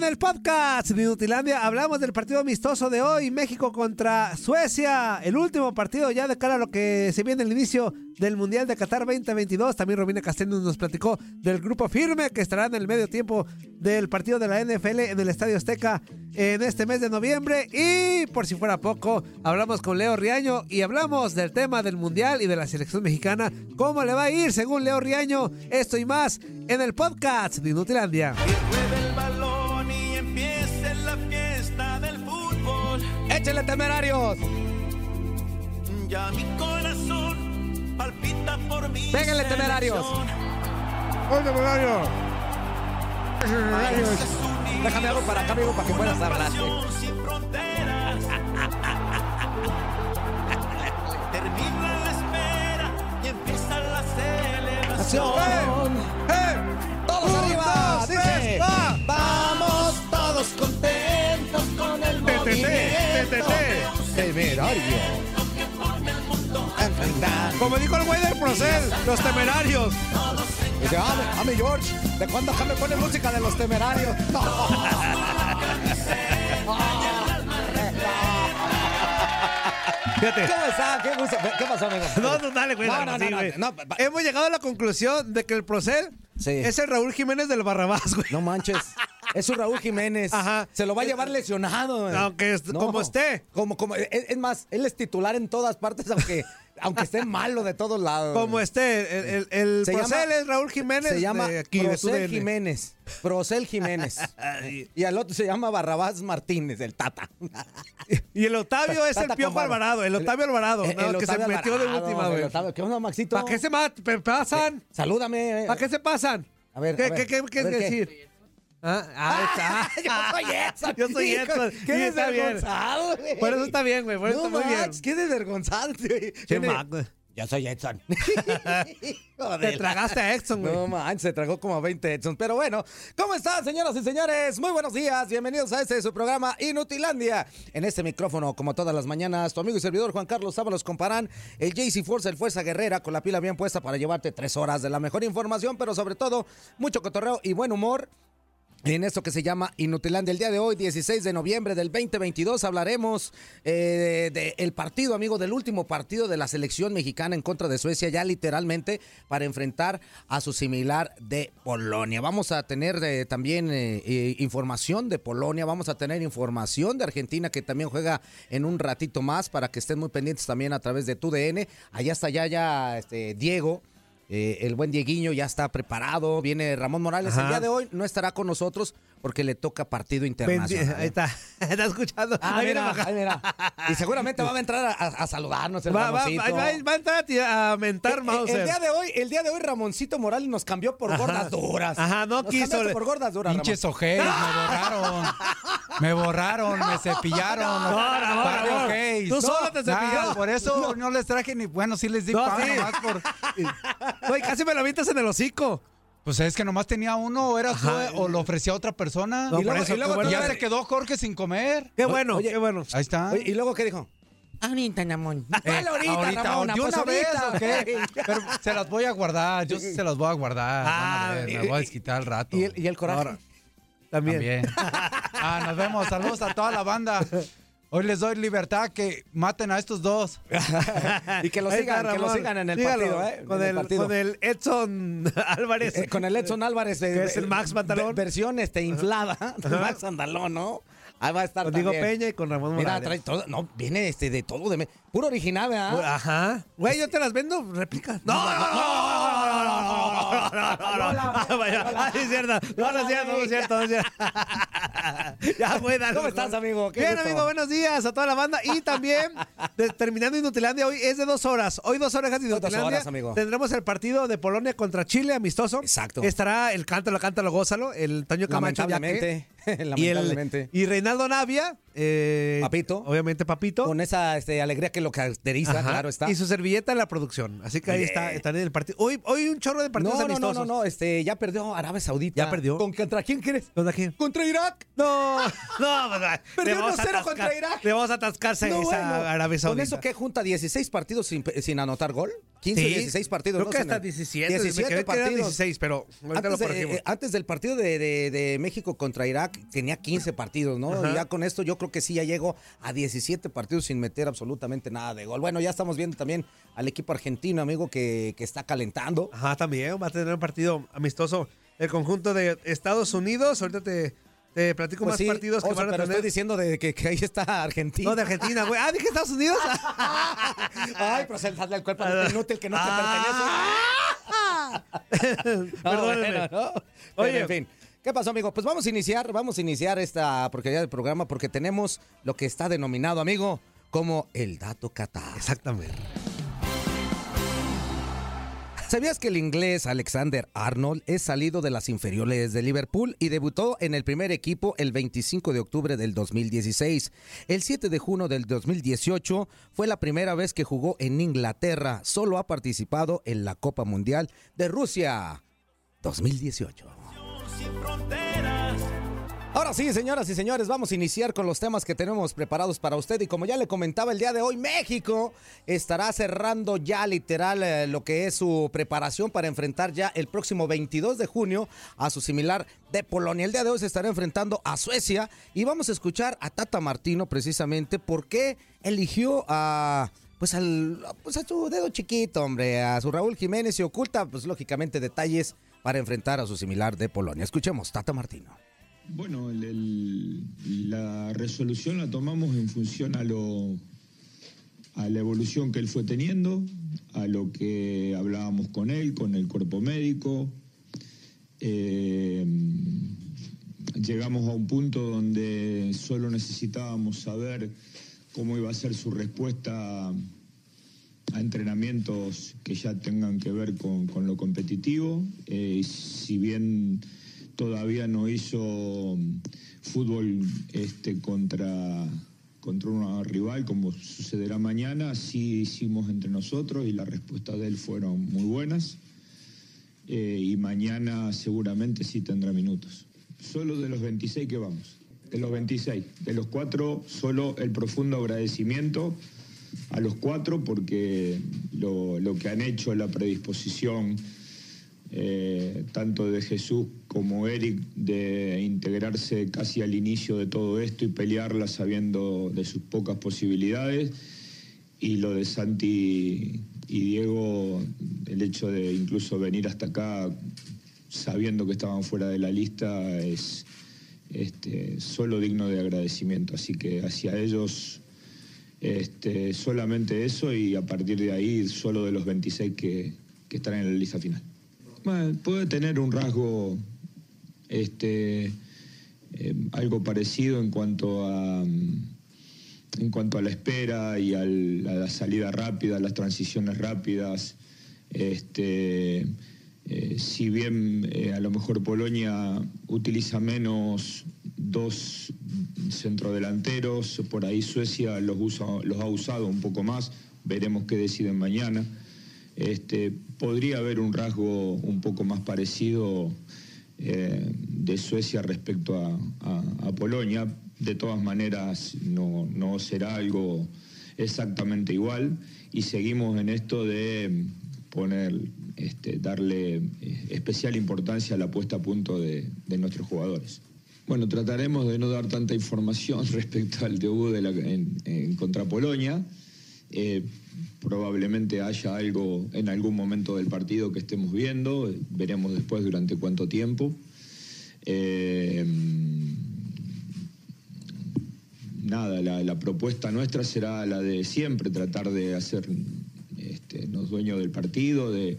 En el podcast de Inutilandia hablamos del partido amistoso de hoy, México contra Suecia, el último partido ya de cara a lo que se viene el inicio del Mundial de Qatar 2022. También Romina Castellano nos platicó del grupo firme que estará en el medio tiempo del partido de la NFL en el Estadio Azteca en este mes de noviembre. Y por si fuera poco, hablamos con Leo Riaño y hablamos del tema del Mundial y de la selección mexicana. ¿Cómo le va a ir según Leo Riaño? Esto y más en el podcast de ¡Échale temerarios! Ya mi corazón palpita por mí. ¡Péguenle temerarios! ¡Hoy temerario! Déjame algo para acá, amigo, para que puedas hablar. Sin fronteras. Termina la espera y empieza la celebración. ¡Eh! ¡Todos arriba! ¡Dice! ¡Vamos todos contentos con el movimiento! ¡Temerario! Enfrentar. Como dijo el güey del Procel, los temerarios. Dice, ah, mi George, ¿de cuándo acá me pone música de los temerarios? Fíjate. ¿Cómo está? ¿Qué, gusto? ¿Qué pasó, amigo? No, no, dale, güey. No, no, sí, no, no, no, Hemos llegado a la conclusión de que el Procel Sí. es el Raúl Jiménez del Barrabás, güey. No manches. Es un Raúl Jiménez. Ajá. Se lo va a llevar lesionado. güey. Aunque es- como esté. Como, como, es, es más, él es titular en todas partes, aunque, aunque esté malo de todos lados. Como esté, el, el, el Se Procel llama- es Raúl Jiménez. Se llama de aquí, Procel. Jiménez. Procel Jiménez. y al otro se llama Barrabás Martínez, el Tata. Y el Octavio es el Piojo. Alvarado. El Octavio Alvarado, El- que se Octavio metió de Alvarado, última, el güey. Octavio. ¿Qué onda, Maxito? ¿Para qué se pasan? Salúdame. ¿Para qué se pasan? A ver, ¿Qué, a ver, qué, qué, qué a decir? Ah, ah, está. Yo soy Edson. Yo soy Edson. Qué bien. desvergonzado, güey. Por eso está bien, güey. Por eso No, está muy bien. Max, qué desvergonzado. güey. Qué güey. Yo soy Edson. Te tragaste a Exxon, güey. No manches, se tragó como 20 Edson. Pero bueno, ¿cómo están, señoras y señores? Muy buenos días. Bienvenidos a este su programa Inutilandia. En este micrófono, como todas las mañanas, tu amigo y servidor Juan Carlos Sábalos comparán el JC Force, el Fuerza Guerrera, con la pila bien puesta para llevarte tres horas de la mejor información, pero sobre todo mucho cotorreo y buen humor. En esto que se llama Inutilandia. El día de hoy, 16 de noviembre del 2022, hablaremos eh, del partido, amigo, del último partido de la selección mexicana en contra de Suecia, ya literalmente para enfrentar a su similar de Polonia. Vamos a tener eh, también eh, eh, información de Polonia, vamos a tener información de Argentina que también juega en un ratito más para que estén muy pendientes también a través de tu DN. Allá está ya, ya este, Diego. Eh, el buen Dieguiño ya está preparado. Viene Ramón Morales. El día de hoy no estará con nosotros porque le toca partido internacional. Ahí está. Está escuchando. Ah, Ahí mira, ahí mira. Y seguramente va a entrar a, saludarnos el Va, va, va, va- a entrar a mentar Eh, eh, Mauser. el día de hoy, el día de hoy Ramoncito Morales nos cambió por Ajá. gordas duras. Ajá, no Nos quiso, le- por gordas duras, Pinches ojeis, me borraron. Me borraron, me cepillaron. No, de Ramón. ojeis. Tú solo te cepilló. por eso no. les traje ni. Bueno, sí les di No, pan sí. nomás por. Güey, casi me lo avientas en el hocico. Pues es que nomás tenía uno, o era tú, Ajá. o lo ofrecía a otra persona. No, y luego, eso, y luego qué bueno. ya se quedó Jorge sin comer. Qué bueno, oye, qué bueno. Ahí está. Oye, ¿Y luego qué dijo? Ahorita, Namón. Dale ahorita, ¿de pues una vez ahorita. o qué? Pero se las voy a guardar, yo sí se las voy a guardar. Van a Ah, ver, y- me voy a desquitar al rato. ¿Y el, y el coraje? Ahora, También. También. Ah, nos vemos. Saludos a toda la banda. Hoy les doy libertad que maten a estos dos. y que lo sigan, está, que lo sigan en el Sígalo, partido, ¿eh? Con, el, partido. con el Edson Álvarez. Eh, con el Edson Álvarez. de- Que es el Max Pantalón. ve- Versión este, inflada. Max Pantalón, ¿no? Ahí va a estar Con Diego. Peña y con Ramón Mira, Morales. trae todo. No, viene este de todo. De, puro original, ¿verdad? Ajá. Güey, yo te las vendo, réplica. No, no, no, no, no, no, no, no, no, no, ah, es cierto. No, no es cierto, no es cierto. Ya fue, dale. ¿Cómo estás, amigo? Bien, amigo, buenos días a toda la banda. Y también, terminando Inutilandia, hoy es de dos horas. Hoy dos horas dos Inutilandia. Tendremos el partido de Polonia contra Chile, amistoso. Exacto. Estará el cántalo, cántalo, gózalo, el Toño Camacho. Lamentablemente, lamentablemente. Y, y Reinaldo Navia. eh, Papito. Obviamente, Papito. Con esa este, alegría que lo caracteriza, Ajá. claro está. Y su servilleta en la producción. Así que ahí Bien. está, están en el partido. Hoy, hoy un chorro de partidos No, no, no, no, no, este, ya perdió Arabia Saudita. ¿Ya perdió? ¿Con contra quién crees? ¿Contra quién? Contra Irak. No, no, pues, Perdió le vamos a 1-0 atascar- contra Irak. Le vamos a atascarse No, esa bueno, Arabia Saudita. ¿Con eso qué junta 16 partidos sin, sin anotar gol? 15 Sí. 16 partidos. Creo ¿no? que hasta 17. me 17 quedé que eran partidos. 16, pero Antes, de- eh, antes del partido de, de- de México contra Irak tenía 15 partidos, ¿no? Ajá. Y ya con esto yo creo que sí ya llegó a 17 partidos sin meter absolutamente nada de gol. Bueno, ya estamos viendo también al equipo argentino, amigo, que, que está calentando. Ajá, también va a tener un partido amistoso el conjunto de Estados Unidos. Ahorita te, te platico Pues más sí, partidos que van a pero tener. estoy diciendo de que, que ahí está Argentina. No, de Argentina, güey. Ah, dije Estados Unidos. Ay, pero se le sale el cuerpo al inútil que no te Ah. pertenece. No, bueno, ¿no? Oye. Pero, en fin. ¿Qué pasó, amigo? Pues vamos a iniciar, vamos a iniciar esta porquería del programa porque tenemos lo que está denominado, amigo, como el dato Qatar. Exactamente. ¿Sabías que el inglés Alexander Arnold es salido de las inferiores de Liverpool y debutó en el primer equipo el 25 de octubre del 2016? El 7 de junio del 2018 fue la primera vez que jugó en Inglaterra. Solo ha participado en la Copa Mundial de Rusia 2018. sin fronteras. Ahora sí, señoras y señores, vamos a iniciar con los temas que tenemos preparados para usted. Y como ya le comentaba el día de hoy, México estará cerrando ya literal eh, lo que es su preparación para enfrentar ya el próximo 22 de junio a su similar de Polonia. El día de hoy se estará enfrentando a Suecia y vamos a escuchar a Tata Martino precisamente por qué eligió a... Pues, al, pues a su dedo chiquito, hombre, a su Raúl Jiménez y oculta, pues lógicamente, detalles para enfrentar a su similar de Polonia. Escuchemos, Tata Martino. Bueno, la resolución la tomamos en función a lo a la evolución que él fue teniendo, a lo que hablábamos con él, con el cuerpo médico. Eh, llegamos a un punto donde solo necesitábamos saber cómo iba a ser su respuesta a entrenamientos que ya tengan que ver con, lo competitivo. Eh, si bien todavía no hizo mm, fútbol este, contra, contra una rival como sucederá mañana, sí hicimos entre nosotros y las respuestas de él fueron muy buenas. Eh, y mañana seguramente sí tendrá minutos. Solo de los 26 que vamos. De los 26. De los cuatro, solo el profundo agradecimiento a los cuatro porque lo, lo que han hecho, la predisposición, eh, tanto de Jesús como Eric, de integrarse casi al inicio de todo esto y pelearla sabiendo de sus pocas posibilidades. Y lo de Santi y Diego, el hecho de incluso venir hasta acá sabiendo que estaban fuera de la lista es este, solo digno de agradecimiento. Así que hacia ellos este, solamente eso y a partir de ahí solo de los 26 que, que están en la lista final. Bueno, puede tener un rasgo este, eh, algo parecido en cuanto a mm, en cuanto a la espera y a la salida rápida, las transiciones rápidas. Este, eh, si bien eh, a lo mejor Polonia utiliza menos dos centrodelanteros, por ahí Suecia los, usa, los ha usado un poco más, veremos qué deciden mañana. Este, podría haber un rasgo un poco más parecido eh, de Suecia respecto a, Polonia. De todas maneras, no, será algo exactamente igual y seguimos en esto de poner, este, darle eh, especial importancia a la puesta a punto de, nuestros jugadores. Bueno, trataremos de no dar tanta información respecto al debut en contra Polonia. Eh, probablemente haya algo en algún momento del partido que estemos viendo. Veremos después durante cuánto tiempo. Eh, nada, la, propuesta nuestra será la de siempre, tratar de hacer este, dueños del partido, de,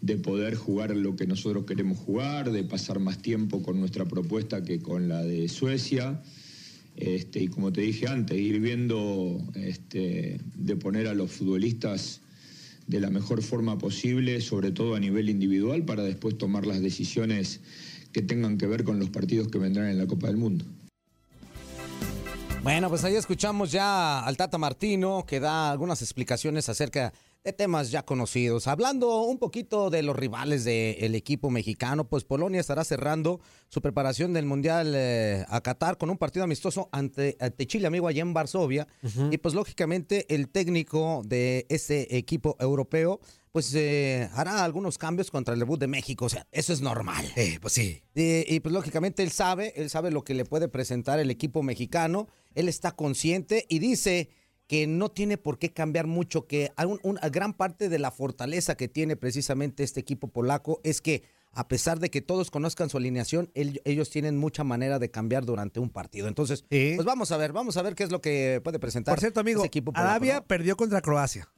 de poder jugar lo que nosotros queremos jugar, de pasar más tiempo con nuestra propuesta que con la de Suecia. Este, y como te dije antes, ir viendo este, de poner a los futbolistas de la mejor forma posible, sobre todo a nivel individual, para después tomar las decisiones que tengan que ver con los partidos que vendrán en la Copa del Mundo. Bueno, pues ahí escuchamos ya al Tata Martino que da algunas explicaciones acerca de temas ya conocidos. Hablando un poquito de los rivales del equipo mexicano, pues Polonia estará cerrando su preparación del Mundial eh, a Qatar con un partido amistoso ante, ante Chile, amigo, allá en Varsovia. Y pues lógicamente el técnico de ese equipo europeo pues eh, hará algunos cambios contra el debut de México. O sea, eso es normal. Eh, pues sí. Eh, y pues lógicamente él sabe, él sabe lo que le puede presentar el equipo mexicano, él está consciente y dice que no tiene por qué cambiar mucho, que un- una gran parte de la fortaleza que tiene precisamente este equipo polaco es que a pesar de que todos conozcan su alineación, el- ellos tienen mucha manera de cambiar durante un partido. Entonces, pues vamos a ver, vamos a ver qué es lo que puede presentar. Por cierto, amigo, equipo polaco, Arabia ¿no? perdió contra Croacia.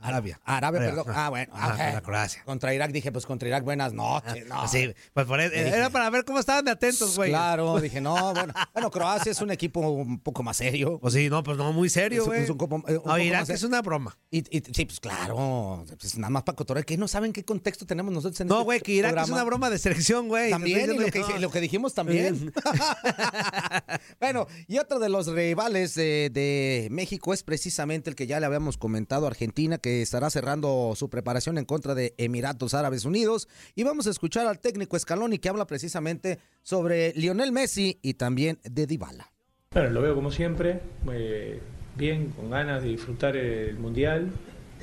Arabia. Arabia, Arabia. perdón. Ah, bueno. Ajá. contra Croacia. Contra Irak dije, pues contra Irak, buenas noches. No. Sí, pues por eso- era para ver cómo estaban de atentos, güey. Claro, dije, no, bueno, bueno, Croacia es un equipo un poco más serio. Pues sí, no, pues no, muy serio, güey. es un eh, un No, poco Irak es de- una broma. Y, y- sí, pues claro, pues nada más para cotorrear, que no saben qué contexto tenemos nosotros en No, este güey, que Irak es una broma de selección, güey. También, y lo que, diciendo- lo que dijimos también. bueno, y otro de los rivales eh, de México es precisamente el que ya le habíamos comentado, Argentina, que estará cerrando su preparación en contra de Emiratos Árabes Unidos. Y vamos a escuchar al técnico Scaloni que habla precisamente sobre Lionel Messi y también de Dybala. Bueno, lo veo como siempre, eh, bien, con ganas de disfrutar el Mundial.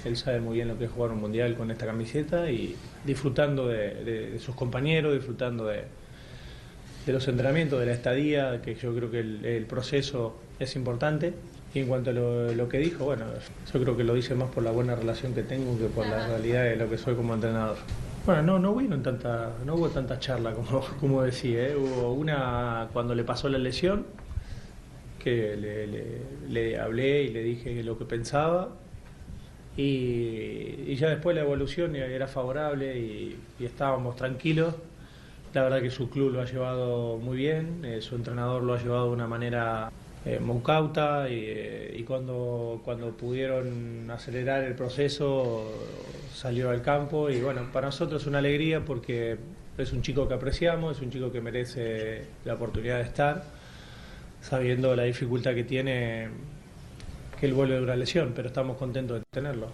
Él sabe muy bien lo que es jugar un Mundial con esta camiseta y disfrutando de, de- de sus compañeros, disfrutando de, de los entrenamientos, de la estadía, que yo creo que el, el proceso es importante. Y en cuanto a lo, lo que dijo, bueno, yo creo que lo dice más por la buena relación que tengo que por la realidad de lo que soy como entrenador. Bueno, no, no hubieron tanta, no hubo tanta charla como, como decía, ¿eh? hubo una cuando le pasó la lesión, que le, le- le hablé y le dije lo que pensaba. Y, y ya después la evolución era favorable y, y estábamos tranquilos. La verdad que su club lo ha llevado muy bien, eh, su entrenador lo ha llevado de una manera eh, eh, y cuando, cuando pudieron acelerar el proceso salió al campo y bueno, para nosotros es una alegría porque es un chico que apreciamos, es un chico que merece la oportunidad de estar sabiendo la dificultad que tiene que él vuelve de una lesión, pero estamos contentos de tenerlo.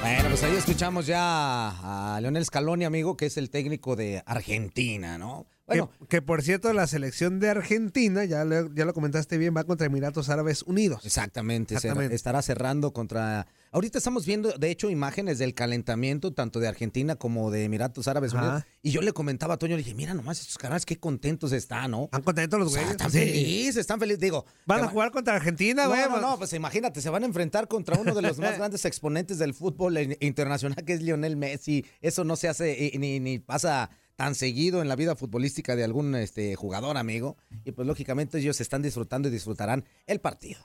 Bueno, pues ahí escuchamos ya a Leonel Scaloni, amigo, que es el técnico de Argentina, ¿no? Bueno, que, que, por cierto, la selección de Argentina, ya lo, ya lo comentaste bien, va contra Emiratos Árabes Unidos. Exactamente, estará cerrando contra... Ahorita estamos viendo, de hecho, imágenes del calentamiento tanto de Argentina como de Emiratos Árabes Ajá. Unidos. Y yo le comentaba a Toño, le dije, mira nomás estos canales, qué contentos están, ¿no? ¿Están contentos los O sea, güeyes? están Sí. felices, están felices. Digo, Van a va- jugar contra Argentina, güey. No, no, no, pues imagínate, se van a enfrentar contra uno de los más grandes exponentes del fútbol in- internacional, que es Lionel Messi. Eso no se hace eh, ni, ni pasa tan seguido en la vida futbolística de algún este, jugador, amigo. Y pues lógicamente ellos están disfrutando y disfrutarán el partido.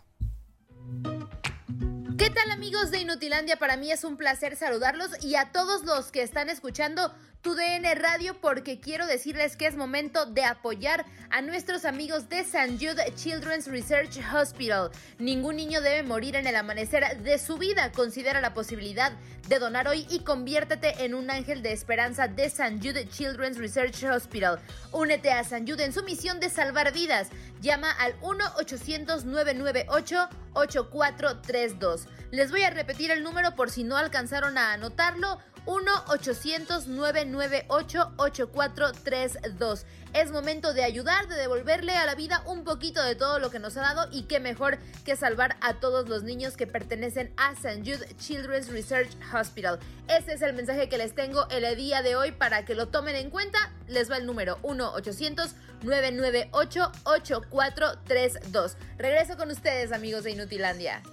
¿Qué tal amigos de Inutilandia? Para mí es un placer saludarlos y a todos los que están escuchando tu DN Radio porque quiero decirles que es momento de apoyar a nuestros amigos de St. Jude Children's Research Hospital. Ningún niño debe morir en el amanecer de su vida. Considera la posibilidad de donar hoy y conviértete en un ángel de esperanza de St. Jude Children's Research Hospital. Únete a St. Jude en su misión de salvar vidas. Llama al 1-800-998-8432. Les voy a repetir el número por si no alcanzaron a anotarlo. 1-800-998-8432. Es momento de ayudar, de devolverle a la vida un poquito de todo lo que nos ha dado y qué mejor que salvar a todos los niños que pertenecen a St. Jude Children's Research Hospital. Este es el mensaje que les tengo el día de hoy para que lo tomen en cuenta. Les va el número 998-8432. Regreso con ustedes, amigos de Inutilandia.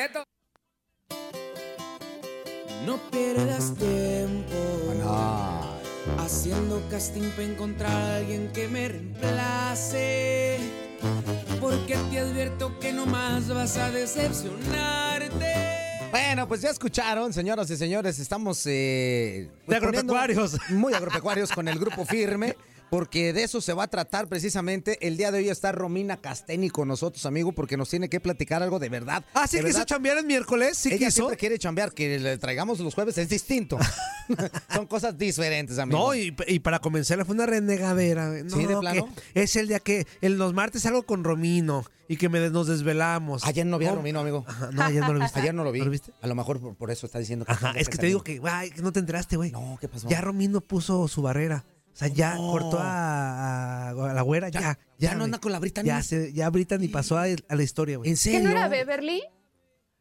Neto. No pierdas tiempo haciendo casting para encontrar a alguien que me reemplace. Porque te advierto que no más vas a decepcionarte. Bueno, pues ya escucharon, señoras y señores, estamos eh, De poniendo- agropecuarios. muy agropecuarios con el grupo firme, porque de eso se va a tratar precisamente. El día de hoy está Romina Casteni con nosotros, amigo, porque nos tiene que platicar algo de verdad. Ah, sí de quiso verdad. chambear el miércoles, sí Ella quiso. siempre quiere chambear, que le traigamos los jueves es distinto. Son cosas diferentes, amigo. No, y, y para comenzarla fue una renegadera. No, ¿Sí, de plano? Es el día que el, los martes salgo con Romino y que me, nos desvelamos. Ayer no vi a. Romino, amigo. Ajá, no, ayer no lo viste. Ayer no lo vi. ¿No lo viste? A lo mejor por, por eso está diciendo que Ajá, es que te digo salir. que, ay, que no te enteraste, güey. No, ¿qué pasó? Ya Romino puso su barrera. O sea, ya No. cortó a, a- a la güera, ya. Ya, ya no anda con la Brittany. Ya, se, ya Brittany pasó a, a la historia, güey. ¿En ¿Qué serio? no era Beverly?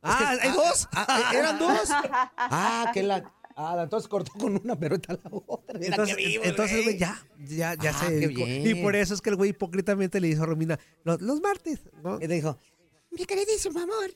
Ah, ¿hay dos? Ah, ¿Eran dos? Ah, que la. Ah, entonces cortó con una, pero está la otra. Mira Entonces, qué vivo, entonces, güey. ya, ya, ya Ah, se qué bien. Y por eso es que el güey hipócritamente le hizo a Romina los, los martes, ¿no? Y dijo, Mi queridísimo amor,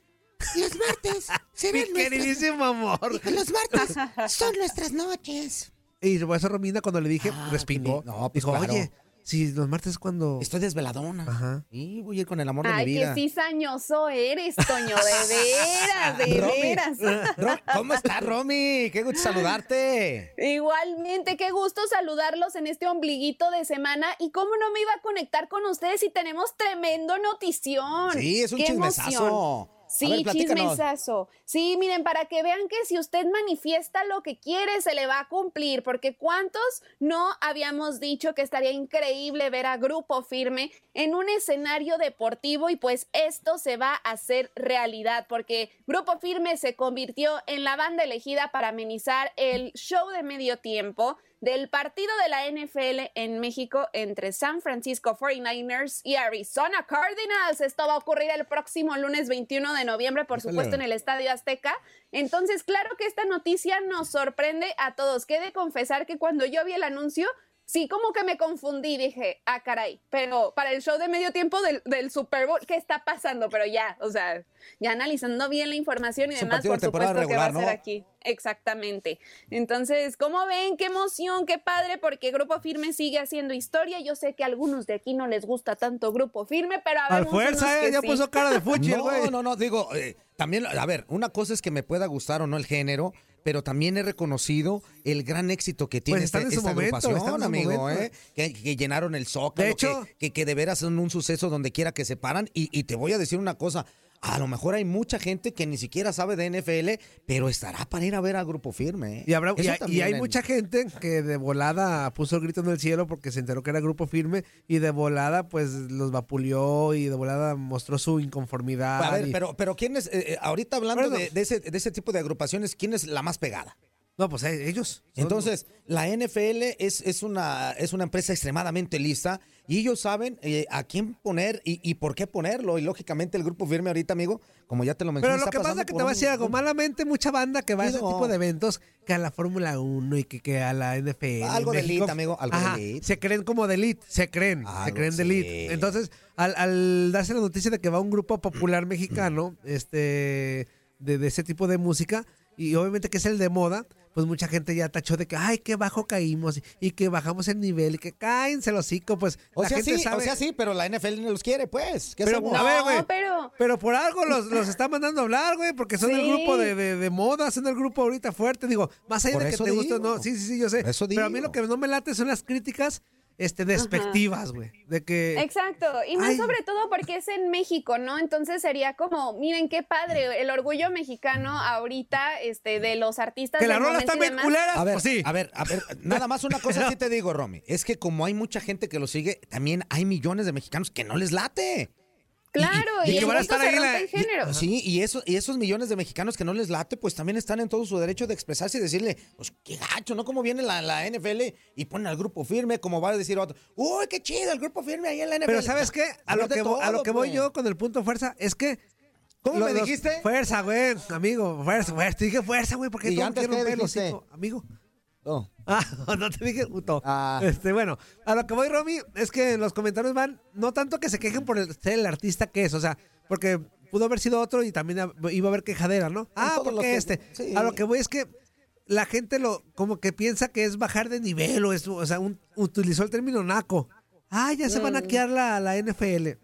los martes Mi serán nuestras... queridísimo amor. Los martes son nuestras noches. Y por eso Romina cuando le dije, Ah, respingó. qué. No, pues dijo, claro. oye, si los martes es cuando... estoy desveladona. Ajá. Y voy a ir con el amor de Ay, mi que vida. cizañoso eres, Toño, de veras, de Romy, veras. ¿Cómo estás, Romy? Qué gusto saludarte. Igualmente, qué gusto saludarlos en este ombliguito de semana. Y cómo no me iba a conectar con ustedes si tenemos tremendo notición. Sí, es un Qué chismesazo. emoción. Sí, ver, chismesazo. Sí, miren, para que vean que si usted manifiesta lo que quiere, se le va a cumplir, porque ¿cuántos no habíamos dicho que estaría increíble ver a Grupo Firme en un escenario deportivo y pues esto se va a hacer realidad, porque Grupo Firme se convirtió en la banda elegida para amenizar el show de medio tiempo del partido de la NFL en México entre San Francisco 49ers y Arizona Cardinals. Esto va a ocurrir el próximo lunes 21 de noviembre, por supuesto, en el Estadio Azteca. Entonces, claro que esta noticia nos sorprende a todos. Que de confesar que cuando yo vi el anuncio, sí, como que me confundí. Dije, ah, caray, pero para el show de medio tiempo del, del Super Bowl, ¿qué está pasando? Pero ya, o sea, ya analizando bien la información y Es demás, por supuesto que va a regular, ser ¿no? aquí. Exactamente. Entonces, ¿cómo ven? Qué emoción, qué padre, porque Grupo Firme sigue haciendo historia. Yo sé que a algunos de aquí no les gusta tanto Grupo Firme, pero a Al fuerza, eh, ya puso cara de fuchi, No, no, no, digo, eh, también, a ver, una cosa es que me pueda gustar o no el género, pero también he reconocido el gran éxito que tiene Pues están este- en su esta momento, agrupación, en amigo, momento. ¿eh? Que, que llenaron el zócalo, De hecho- que, que, que de veras son un suceso donde quiera que se paran. Y, y te voy a decir una cosa, a lo mejor hay mucha gente que ni siquiera sabe de NFL, pero estará para ir a ver a Grupo Firme. ¿eh? Y, habrá, y, hay- y también hay en- mucha gente que de volada puso el grito en el cielo porque se enteró que era grupo firme y de volada pues los vapuleó y de volada mostró su inconformidad. A ver, y- pero, pero ¿quién es, eh, eh, ahorita hablando de, de ese, de ese tipo de agrupaciones, quién es la más pegada? No, pues eh, ellos. Entonces, la NFL es, es, una, es una empresa extremadamente lista y ellos saben eh, a quién poner y, y por qué ponerlo. Y lógicamente el grupo firme ahorita, amigo, como ya te lo mencioné, Pero lo está que pasa es que te voy a decir algo. Malamente, mucha banda que va a ese no. tipo de eventos, que a la Fórmula 1 y que, que a la NFL. Algo de elite, amigo, algo de elite. Se creen como de elite, se creen, se creen de sí. elite. Entonces, al, al darse la noticia de que va un grupo popular mexicano, este, de, de ese tipo de música, y obviamente que es el de moda, pues mucha gente ya tachó de que, ay, qué bajo caímos, y que bajamos el nivel, y que cáense los hocico, pues O la sea, gente sí, sabe. o sea, sí, pero la NFL no los quiere, pues. ¿Qué Pero, hacemos? a ver, güey. pero... Pero por algo los, los está mandando a hablar, güey, porque son el grupo de, de, de moda, son el grupo ahorita fuerte. Digo, más allá Por de que te guste o no. Sí, sí, sí, yo sé. Eso Pero a mí lo que no me late son las críticas este, despectivas, güey. De que. Exacto, y más Ay. sobre todo porque es en México, ¿no? Entonces sería como, miren qué padre, el orgullo mexicano ahorita, este, de los artistas. Que la del rola momento está y bien demás. culera. A ver, pues sí. a ver, a ver, nada más una cosa sí te digo, Romy. Es que como hay mucha gente que lo sigue, también hay millones de mexicanos que no les late. Claro, y y, que el van a estar ahí la- en género. Sí, y, eso, y esos millones de mexicanos que no les late, pues también están en todo su derecho de expresarse y decirle, pues qué gacho, ¿no? Como viene la, la NFL y ponen al grupo firme, como va a decir otro, uy, qué chido el grupo firme ahí en la NFL. Pero ¿sabes qué? A lo que, a lo que voy pues. yo con el punto fuerza es que ¿Cómo Los- me dijiste? Fuerza, güey, amigo, fuerza, fuerza. Te dije fuerza, güey, porque ¿Y ver el dijiste? hocico, amigo. Oh. Ah, no te dije puto. Ah. Este, bueno, a lo que voy, Romy, es que en los comentarios van, no tanto que se quejen por el, ser el artista que es, o sea, porque pudo haber sido otro y también iba a haber quejadera, ¿no? Ah, porque que- este. sí. A lo que voy es que la gente lo, como que piensa que es bajar de nivel o es, o sea, un- utilizó el término naco. Ah, ya se van a Mm. quedar la, la NFL.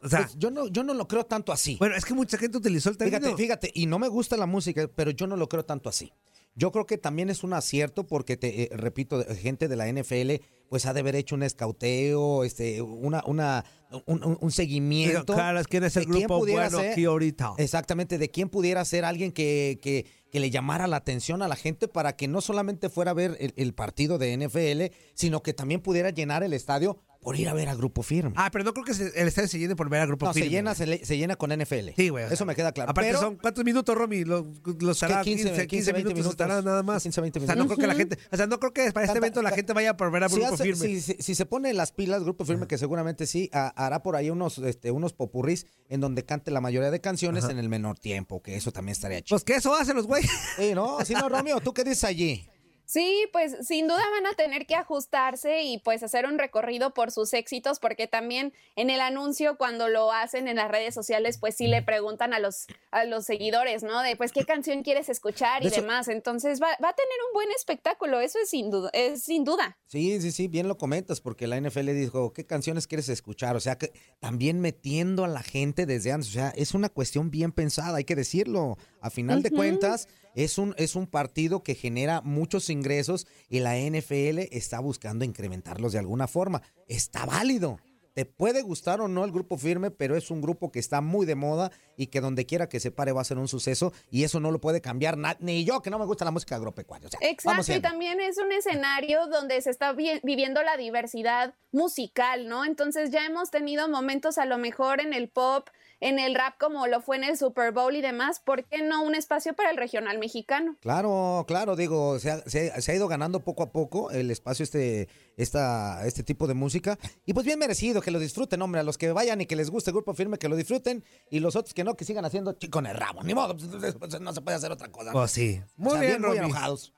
O sea, Pues yo no, yo no lo creo tanto así. bueno, es que mucha gente utilizó el término. Fíjate, fíjate, y no me gusta la música, pero yo no lo creo tanto así. Yo creo que también es un acierto porque, te eh, repito, gente de la NFL pues ha de haber hecho un escauteo, este, una, una, un, un- seguimiento. Claro, ¿quién es el grupo pudiera bueno ser- aquí ahorita? Exactamente, de quién pudiera ser alguien que, que, que le llamara la atención a la gente para que no solamente fuera a ver el, el partido de NFL, sino que también pudiera llenar el estadio por ir a ver a Grupo Firme. Ah, pero no creo que se- el estadio se llene por ver al grupo no, se Firme, llena, se, le- se llena con NFL. Sí, güey. Eso sea, me queda claro. Aparte Pero- son, ¿cuántos minutos, Romy? Los, los hará 15, 15, 15, 15, 20 minutos, estará nada más. 15, 20 O sea, no creo que la minutos. gente, o sea, no creo que para este evento la gente vaya por ver a Si, Grupo hace- Firme. si- si- si se pone las pilas, Grupo Firme, que seguramente sí, ha- hará por ahí unos, este, unos popurrís en donde cante la mayoría de canciones Ajá. en el menor tiempo, que eso también estaría chido. Pues que eso hacen los güeyes. Sí, no, así no, Romeo, ¿tú qué dices allí? Sí, pues sin duda van a tener que ajustarse y pues hacer un recorrido por sus éxitos, porque también en el anuncio cuando lo hacen en las redes sociales, pues sí le preguntan a los, a los seguidores, ¿no? De pues qué canción quieres escuchar y De demás. Entonces va, va a tener un buen espectáculo, eso es sin duda, es sin duda. Sí, sí, sí, bien lo comentas, porque la NFL dijo, ¿qué canciones quieres escuchar? O sea, que también metiendo a la gente desde antes, o sea, es una cuestión bien pensada, hay que decirlo. A final de cuentas, es un, es un partido que genera muchos ingresos y la NFL está buscando incrementarlos de alguna forma. Está válido. Te puede gustar o no el grupo firme, pero es un grupo que está muy de moda y que donde quiera que se pare va a ser un suceso y eso no lo puede cambiar ni yo que no me gusta la música agropecuaria. O sea, vamos Exacto, y también es un escenario donde se está vi- viviendo la diversidad musical, ¿no? Entonces ya hemos tenido momentos a lo mejor en el pop, en el rap como lo fue en el Super Bowl y demás, ¿por qué no un espacio para el regional mexicano? Claro, claro, digo, se ha, se ha- se ha ido ganando poco a poco el espacio este, esta, este tipo de música. Y pues bien merecido, que lo disfruten, hombre, a los que vayan y que les guste el grupo firme, que lo disfruten, y los otros que no, que sigan haciendo chi- con el rabo. Ni modo, pues, no se puede hacer otra cosa. Pues sí. Muy O sea, bien, muy enojados.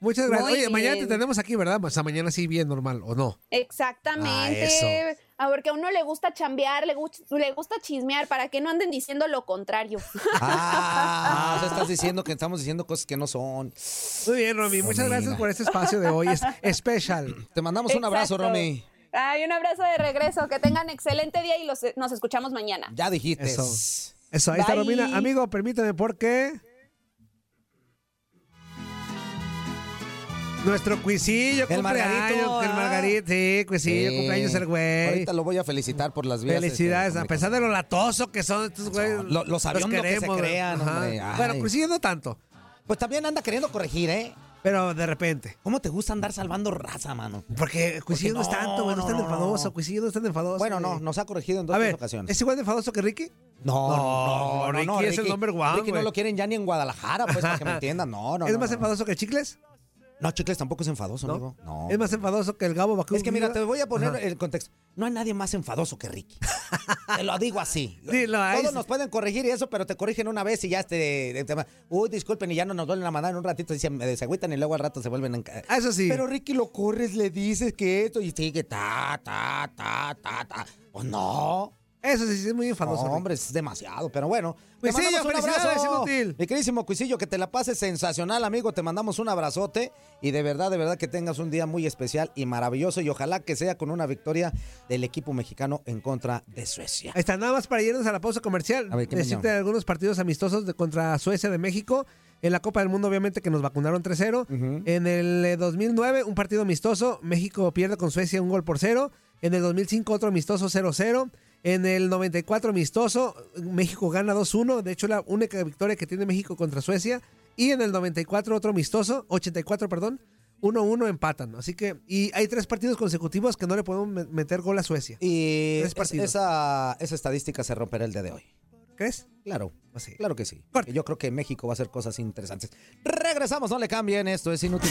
Muchas gracias. Muy Oye, mañana te tenemos aquí, ¿verdad? O sea, mañana sí bien normal, ¿o no? Exactamente. Ah, eso. A ver, que a uno le gusta chambear, le, gu- le gusta chismear, para que no anden diciendo lo contrario. Ah, o sea, estás diciendo que estamos diciendo cosas que no son. Muy bien, Romy. Muchas gracias por este espacio de hoy. Es especial. Te mandamos un abrazo. Romy. Ay, un abrazo de regreso, que tengan excelente día y los, nos escuchamos mañana. Ya dijiste. Eso. Eso, ahí está. Romina. Amigo, permítame, porque. Nuestro cuisillo, El. Margarito, El. Margarito, sí, cuisillo, Sí. cumpleaños el güey. Ahorita lo voy a felicitar por las vías. este, Felicidades, a pesar de lo latoso que son estos güeyes. Lo- los aviondos que se crean, hombre. Bueno. Cuisillo no tanto. Pues también anda queriendo corregir, ¿eh? Pero de repente. ¿Cómo te gusta andar salvando raza, mano? Porque Cuisillo no, es tanto, güey. No, es tan no, enfadoso. Cuisillo no es tan enfadoso. Bueno, no, nos ha corregido en dos A ver, ocasiones. ¿es igual de enfadoso que Ricky? No, no, no, Ricky es el number one, Ricky no lo quieren ya ni en Guadalajara, pues, para que me entiendan. No, no, ¿Es más enfadoso que Chicles? No, Chicles tampoco es enfadoso, ¿No? amigo. No. ¿Es más enfadoso que el Gabo Bacú? Es que mira, te voy a poner Ajá. el contexto. No hay nadie más enfadoso que Ricky. te lo digo así. Sí. Todos nos pueden corregir y eso, pero te corrigen una vez y ya te, te- Uy, disculpen, y ya no nos duelen la mandar en un ratito y se, se agüitan y luego al rato se vuelven a enca- Ah, Eso sí. Pero Ricky lo corres, le dices que esto y sigue ta, ta, ta, ta, ta. Pues no. Eso sí, sí, es muy enfadoso. No, hombre, es demasiado, pero bueno. Cuisillo, un felicidades, inútil. Mi queridísimo Cuisillo, que te la pases sensacional, amigo. Te mandamos un abrazote y de verdad, de verdad que tengas un día muy especial y maravilloso y ojalá que sea con una victoria del equipo mexicano en contra de Suecia. Está, nada más para irnos a la pausa comercial. A ver, algunos partidos amistosos de contra Suecia de México. En la Copa del Mundo, obviamente, que nos vacunaron 3-0. En el eh, 2009, un partido amistoso. México pierde con Suecia un gol por cero. En el 2005, otro amistoso 0-0. En el 94, amistoso. México gana 2-1. De hecho, la única victoria que tiene México contra Suecia. Y en el 94, otro amistoso. 84, perdón. 1-1 empatan. Así que, y hay tres partidos consecutivos que no le podemos me- meter gol a Suecia. Y Tres es- partidos. esa, esa estadística se romperá el día de hoy. ¿Crees? Claro, Así. claro que sí. Porque yo creo que México va a hacer cosas interesantes. Regresamos, no le cambien, esto es inútil.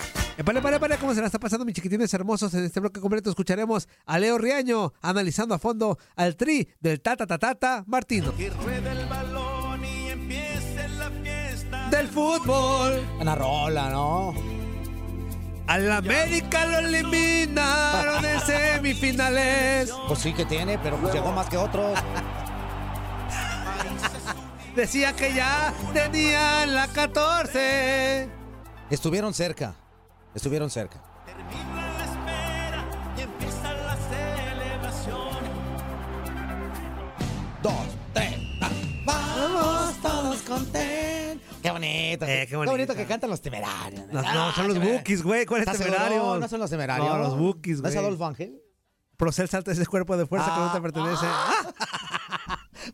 ¿Cómo se la está pasando, mis chiquitines hermosos? En este bloque completo escucharemos a Leo Riaño analizando a fondo al tri del Tata Tatata Martino. Que ruede el balón y empiece la fiesta Del fútbol. Una rola, ¿no? Al América lo eliminaron en semifinales. Pues sí que tiene, pero pues llegó más que otros. Decía que ya tenían la 14. Estuvieron cerca. Estuvieron cerca. Termina la espera y empieza la celebración. Dos, tres, ah, vamos todos contentos. Qué bonito. Eh, qué qué bonito. que cantan los temerarios. No, no, son los Bookies, güey. ¿Cuál es temerario? No son los temerarios. No, los Bookies, ¿No güey. es Adolfo Ángel? Procel salta ese cuerpo de fuerza que no Ah, te pertenece.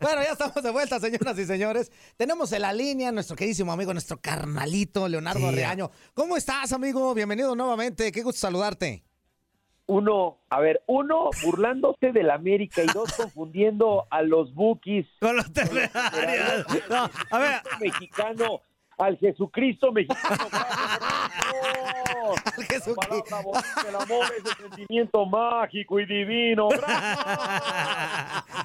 Bueno, ya estamos de vuelta, señoras y señores. Tenemos en la línea nuestro queridísimo amigo, nuestro carnalito, Leonardo Sí. Reaño. ¿Cómo estás, amigo? Bienvenido nuevamente. Qué gusto saludarte. Uno, a ver, uno burlándose del América y dos confundiendo a los bookies. Con los temerarios. No, a ver. Mexicano, al Jesucristo mexicano. Palabra bonita, el amor es el sentimiento mágico y divino.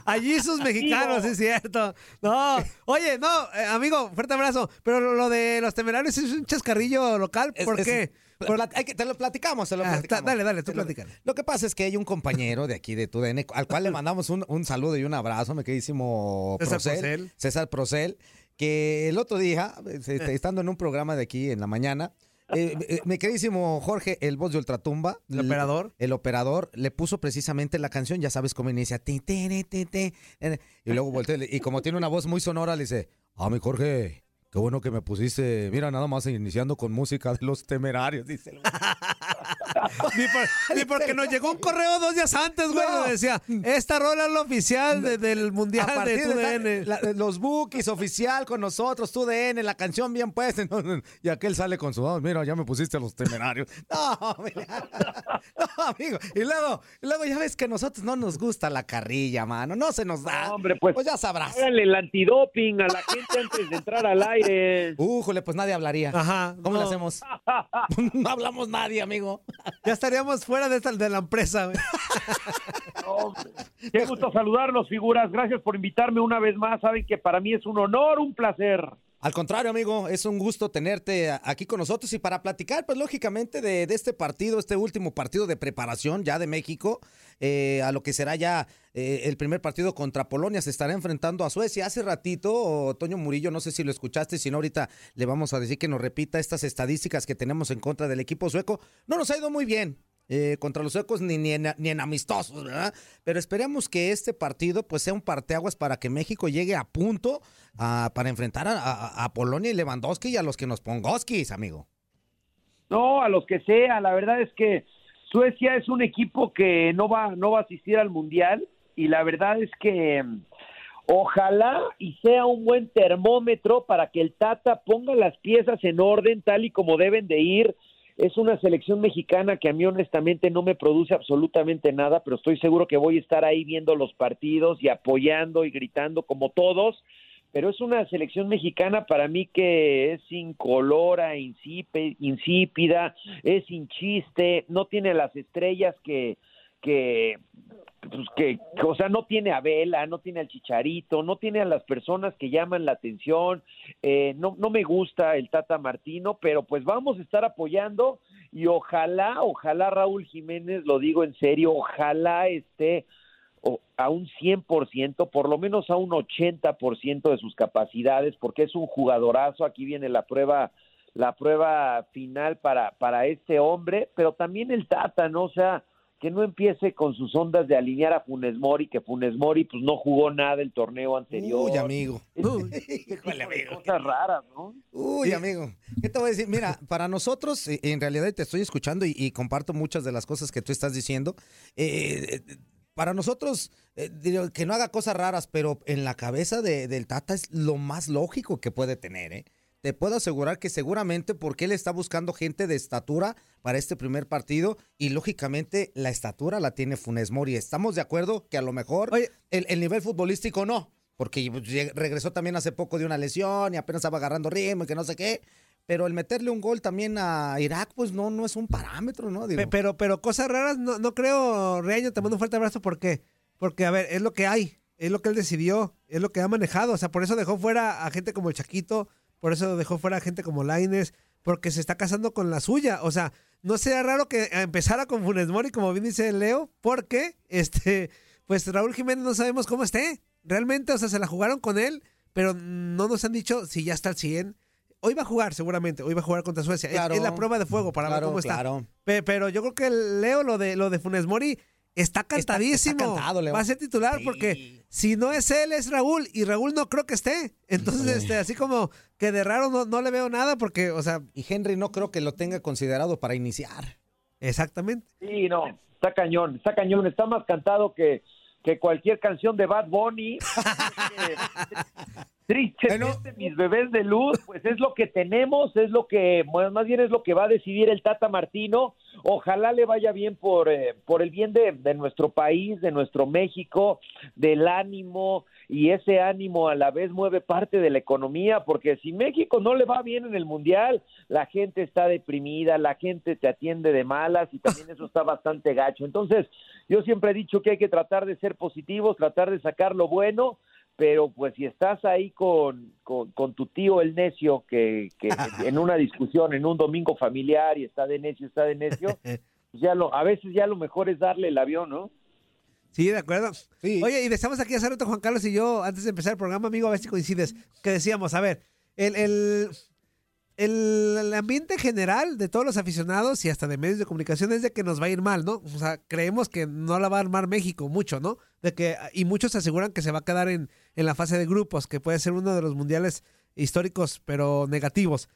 Allí sus mexicanos, sí es cierto. No, oye, no, eh, amigo, fuerte abrazo. Pero lo, de los temerarios es un chascarrillo local. Es- ¿Por es- qué? Pla- hay que- te lo platicamos, te lo Ah, platicamos. dale, dale, tú Te lo- que pasa es que hay un compañero de aquí de TUDN al cual le mandamos un, un saludo y un abrazo, mi queridísimo César Procel, Procel. César Procel, que el otro día, este, estando en un programa de aquí en la mañana, eh, eh, mi queridísimo Jorge, el voz de Ultratumba, ¿El operador? el operador le puso precisamente la canción, ya sabes cómo inicia, ti, ti, ti, ti, ti, y luego voltea y como tiene una voz muy sonora le dice, ah, mi Jorge, qué bueno que me pusiste, mira, nada más iniciando con música de los temerarios, dice el Ni, por- ni porque nos llegó un correo dos días antes, güey. No. donde Decía, esta rola es la oficial de- del Mundial de de TUDN. esta- la- los bookies oficial con nosotros, tu DN, la canción bien puesta. Y aquel sale con su, "Ah, mira, ya me pusiste a los temerarios. No, mira. no, amigo. Y luego, y luego ya ves que a nosotros no nos gusta la carrilla, mano. No se nos da. Hombre, pues, ya sabrás. Háganle el antidoping a la gente antes de entrar al aire. Újole, pues nadie hablaría. Ajá. ¿Cómo no. le hacemos? no hablamos nadie, amigo. Ya estaríamos fuera de, esta, de la empresa, güey. Qué gusto saludarlos, figuras. Gracias por invitarme una vez más. Saben que para mí es un honor, un placer. Al contrario, amigo, es un gusto tenerte aquí con nosotros y para platicar, pues lógicamente, de, de este partido, este último partido de preparación ya de México, eh, a lo que será ya eh, el primer partido contra Polonia. Se estará enfrentando a Suecia. Hace ratito, Toño Murillo, no sé si lo escuchaste, si no, ahorita le vamos a decir que nos repita estas estadísticas que tenemos en contra del equipo sueco. No nos ha ido muy bien. Eh, contra los suecos ni, ni, en, ni en amistosos. Pero esperemos que este partido pues sea un parteaguas para que México llegue a punto ah, para enfrentar a, a- a Polonia y Lewandowski y a los que nos pongoskis, amigo. No, a los que sea. La verdad es que Suecia es un equipo que no va, no va a asistir al mundial y la verdad es que mm, ojalá y sea un buen termómetro para que el Tata ponga las piezas en orden tal y como deben de ir. Es una selección mexicana que a mí honestamente no me produce absolutamente nada, pero estoy seguro que voy a estar ahí viendo los partidos y apoyando y gritando como todos. Pero es una selección mexicana para mí que es incolora, insípida, es sin chiste, no tiene las estrellas que que pues que, o sea, no tiene a Vela, no tiene al Chicharito, no tiene a las personas que llaman la atención, eh, no, no me gusta el Tata Martino, pero pues vamos a estar apoyando y ojalá, ojalá Raúl Jiménez, lo digo en serio, ojalá esté a un 100%, por lo menos a un 80% de sus capacidades, porque es un jugadorazo. Aquí viene la prueba la prueba final para, para este hombre, pero también el Tata, ¿no? O sea, que no empiece con sus ondas de alinear a Funes Mori, que Funes Mori pues no jugó nada el torneo anterior. Uy, amigo. Híjole, amigo. Cosas raras, ¿no? Uy, amigo. ¿Qué te voy a decir? Mira, para nosotros, eh, en realidad te estoy escuchando y, y comparto muchas de las cosas que tú estás diciendo. Eh, eh, para nosotros, eh, digo, que no haga cosas raras, pero en la cabeza de- del Tata es lo más lógico que puede tener, ¿eh? Te puedo asegurar que seguramente porque él está buscando gente de estatura para este primer partido y lógicamente la estatura la tiene Funes Mori. Estamos de acuerdo que a lo mejor el, el nivel futbolístico no, porque pues, regresó también hace poco de una lesión y apenas estaba agarrando ritmo y que no sé qué. Pero el meterle un gol también a Irak, pues no, no es un parámetro, ¿no? Digo, Pero, pero cosas raras, no, no creo, Reaño, te mando un fuerte abrazo, ¿por qué? Porque, a ver, es lo que hay, es lo que él decidió, es lo que ha manejado, o sea, por eso dejó fuera a gente como el Chaquito, por eso dejó fuera gente como Laines, porque se está casando con la suya, o sea, no sería raro que empezara con Funes Mori, como bien dice Leo, porque, este, pues Raúl Jiménez no sabemos cómo esté, realmente, o sea, se la jugaron con él, pero no nos han dicho si ya está al 100, Hoy va a jugar seguramente, hoy va a jugar contra Suecia. Es- Claro. es, la prueba de fuego para ver cómo está. claro. Pero yo creo que Leo, lo de lo de Funes Mori, está cantadísimo. cantado. Va a ser titular porque si no es él, es Raúl. Y Raúl no creo que esté. Entonces, este, así como que de raro no, no le veo nada porque, o sea. Y Henry no creo que lo tenga considerado para iniciar. Exactamente. Sí, no, está cañón, está cañón, está más cantado que, que cualquier canción de Bad Bunny. Tristemente, mis bebés de luz, pues es lo que tenemos, es lo que, más bien es lo que va a decidir el Tata Martino. Ojalá le vaya bien por, eh, por el bien de, de nuestro país, de nuestro México, del ánimo, y ese ánimo a la vez mueve parte de la economía, porque si México no le va bien en el Mundial, la gente está deprimida, la gente te atiende de malas y también eso está bastante gacho. Entonces, yo siempre he dicho que hay que tratar de ser positivos, tratar de sacar lo bueno, pero pues si estás ahí con, con, con tu tío el necio, que, que en una discusión, en un domingo familiar y está de necio, está de necio, pues ya lo, a veces ya lo mejor es darle el avión, ¿no? Sí, de acuerdo. Oye, y decíamos aquí hace rato, Juan Carlos y yo, antes de empezar el programa, amigo, a ver si coincides, que decíamos, a ver, el, el, el, el ambiente general de todos los aficionados y hasta de medios de comunicación es de que nos va a ir mal, ¿no? O sea, creemos que no la va a armar México mucho, ¿no? De que, y muchos aseguran que se va a quedar en, en la fase de grupos, que puede ser uno de los mundiales históricos, pero negativos.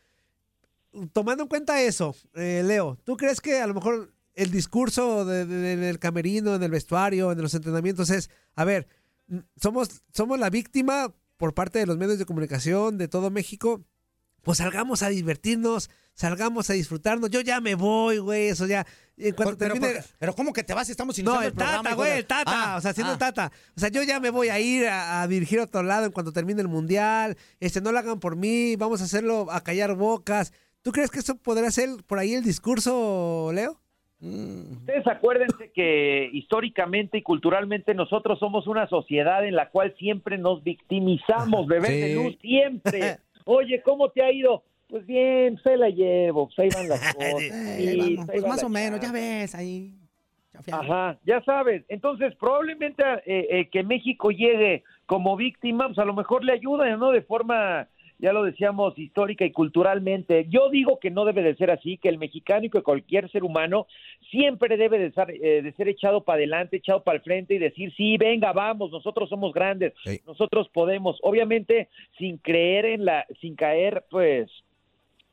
Tomando en cuenta eso, eh, Leo, ¿tú crees que a lo mejor el discurso de- de- del camerino, en el vestuario, en los entrenamientos es, a ver, mm, somos, somos la víctima por parte de los medios de comunicación de todo México, pues salgamos a divertirnos, salgamos a disfrutarnos. Yo ya me voy, güey, eso ya. En cuanto Pero, termine- pero, pero ¿cómo que te vas si estamos no, iniciando el el? Tata, güey, el Tata. Ah, o sea, siendo ah. Tata. O sea, yo ya me voy a ir a, a dirigir a otro lado en cuanto termine el mundial. Este, no lo hagan por mí, vamos a hacerlo a callar bocas. ¿Tú crees que eso podría ser por ahí el discurso, Leo? Ustedes acuérdense que históricamente y culturalmente nosotros somos una sociedad en la cual siempre nos victimizamos, bebés Sí. de luz, siempre. Oye, ¿cómo te ha ido? Pues bien, pues ahí la llevo, pues ahí van las cosas. Sí, vamos, ahí pues va más o menos, ya ves, ahí. Ajá, ya sabes. Entonces, probablemente eh, eh, que México llegue como víctima, pues a lo mejor le ayuda, ¿no? De forma, ya lo decíamos, histórica y culturalmente. Yo digo que no debe de ser así, que el mexicano y que cualquier ser humano siempre debe de ser, eh, de ser echado para adelante, echado para el frente y decir, sí, venga, vamos, nosotros somos grandes, nosotros podemos. Obviamente, sin creer en la, sin caer, pues,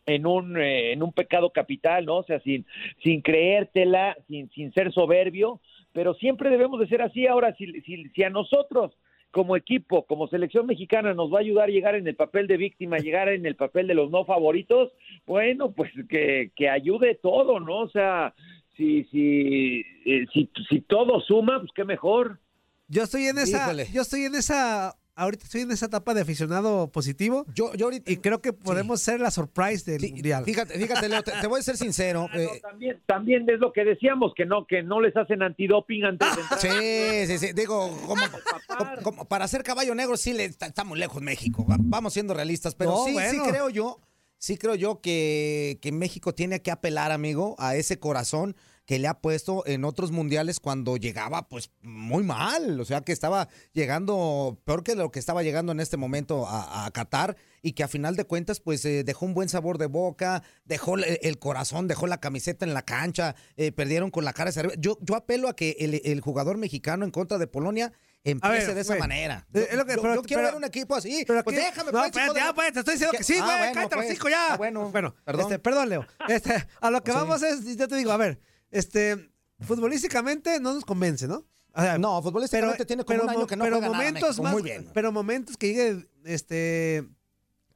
en un, eh, en un pecado capital, ¿no? O sea, sin, sin creértela, sin, sin ser soberbio, pero siempre debemos de ser así. Ahora, si, si, si a nosotros como equipo, como selección mexicana, nos va a ayudar a llegar en el papel de víctima, llegar en el papel de los no favoritos, bueno, pues que, que ayude todo, ¿no? O sea, si, si, eh, si, si todo suma, pues qué mejor. Yo estoy en esa, Híjole. yo estoy en esa, ahorita estoy en esa etapa de aficionado positivo. Yo, yo ahorita, y creo que podemos ser la surprise del mundial. Fíjate, fíjate, Leo, te, te voy a ser sincero. Ah, eh, no, también, también es lo que decíamos, que no, que no les hacen antidoping antes de entrar. Sí, sí, sí. Digo, como, como- como para ser caballo negro, sí le está, está muy lejos México. Va- Vamos siendo realistas, pero No, sí, sí creo yo, sí creo yo que, que México tiene que apelar, amigo, a ese corazón que le ha puesto en otros mundiales cuando llegaba pues muy mal, o sea que estaba llegando peor que lo que estaba llegando en este momento a, a Qatar y que a final de cuentas pues eh, dejó un buen sabor de boca, dejó el, el corazón, dejó la camiseta en la cancha, eh, perdieron con la cara arriba. Yo, yo apelo a que el, el jugador mexicano en contra de Polonia empiece ver, de esa güey. manera. Eh, Yo, es lo que- yo- pero- yo quiero pero- ver un equipo así. Pero pues aquí- déjame, no, pues, espérate, de- ya, pues, te estoy diciendo que sí, Ah, güey, bueno, cállate los pues. hocico ya. Ah, bueno, bueno, perdón. este, perdón, Leo. Este, a lo que Sí. vamos es, yo te digo, a ver, este, futbolísticamente no nos convence, ¿no? O sea, No, futbolísticamente tiene como un año que no pero juega momentos más, muy bien. pero momentos que llegue, este,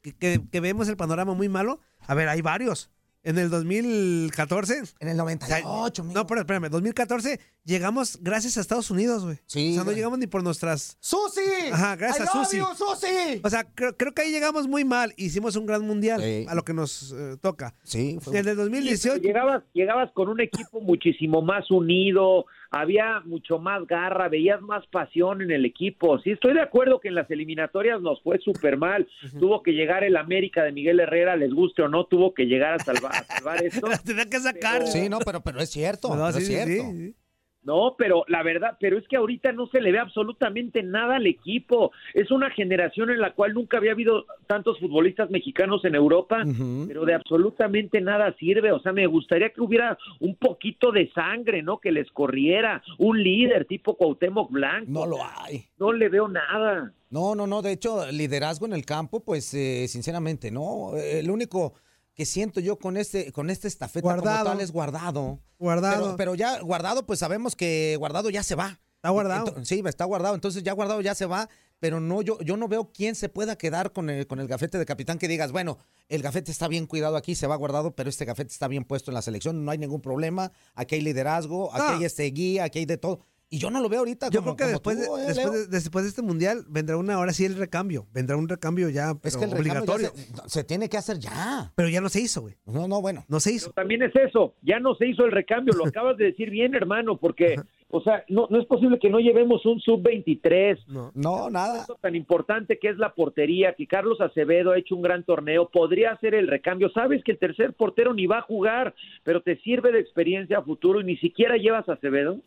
que, que- que vemos el panorama muy malo. A ver, hay varios. En el 2014. En el 98, No, pero espérame, 2014 llegamos gracias a Estados Unidos, güey. Sí, O sea, no llegamos ni por nuestras. ¡Susi! Ajá, gracias I a love Susi. you, Susi! O sea, creo, creo que ahí llegamos muy mal. Hicimos un gran mundial Sí. a lo que nos eh, toca. Sí, En el 2018. llegabas, llegabas con un equipo muchísimo más unido, había mucho más garra, veías más pasión en el equipo. Sí, estoy de acuerdo que en las eliminatorias nos fue súper mal. Tuvo que llegar el América de Miguel Herrera, les guste o no, tuvo que llegar a salvar, a salvar esto. Tenía que sacar. Sí, no, pero, pero es cierto. No, pero sí, es sí, cierto. sí. No, pero la verdad, pero es que ahorita no se le ve absolutamente nada al equipo. Es una generación en la cual nunca había habido tantos futbolistas mexicanos en Europa, pero de absolutamente nada sirve. O sea, me gustaría que hubiera un poquito de sangre, ¿no? Que les corriera un líder tipo Cuauhtémoc Blanco. No lo hay. No le veo nada. No, no, no. De hecho, liderazgo en el campo, pues, eh, sinceramente, no. El único que siento yo con este, con este estafeta Guardado. como tal es guardado. Guardado. Pero, pero ya guardado, pues sabemos que guardado ya se va. Está guardado. Sí, está guardado. Entonces ya guardado ya se va. Pero no, yo, yo no veo quién se pueda quedar con el, con el gafete de capitán que digas, bueno, el gafete está bien cuidado aquí, se va guardado, pero este gafete está bien puesto en la selección, no hay ningún problema, aquí hay liderazgo, aquí No. hay este guía, aquí hay de todo. Y yo no lo veo ahorita Yo como- creo que como después, tú, de, eh, después, de, después de este mundial vendrá una, ahora sí el recambio. Vendrá un recambio ya Es que el recambio ya obligatorio. se, se tiene que hacer ya. Pero ya no se hizo, güey. No, no, bueno. No se hizo. Pero también es eso, ya no se hizo el recambio, lo acabas de decir bien, hermano, porque, o sea, no, no es posible que no llevemos un sub-23. No. No, nada. Eso tan importante que es la portería, que Carlos Acevedo ha hecho un gran torneo, podría hacer el recambio. Sabes que el tercer portero ni va a jugar, pero te sirve de experiencia a futuro y ni siquiera llevas a Acevedo.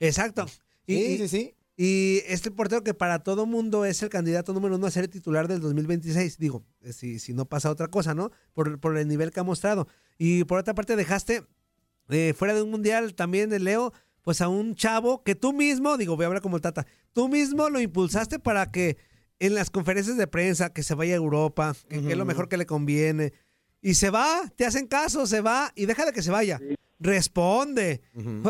Exacto. Y, Sí, sí, sí. Y este portero que para todo mundo es el candidato número uno a ser titular del 2026. Digo, eh, si, si no pasa otra cosa, ¿no? Por, por el nivel que ha mostrado. Y por otra parte, dejaste eh, fuera de un mundial también, de Leo, pues a un chavo que tú mismo, digo, voy a hablar como el Tata, tú mismo lo impulsaste para que en las conferencias de prensa, que se vaya a Europa, que, que es lo mejor que le conviene. Y se va, te hacen caso, se va y deja de que se vaya. Responde.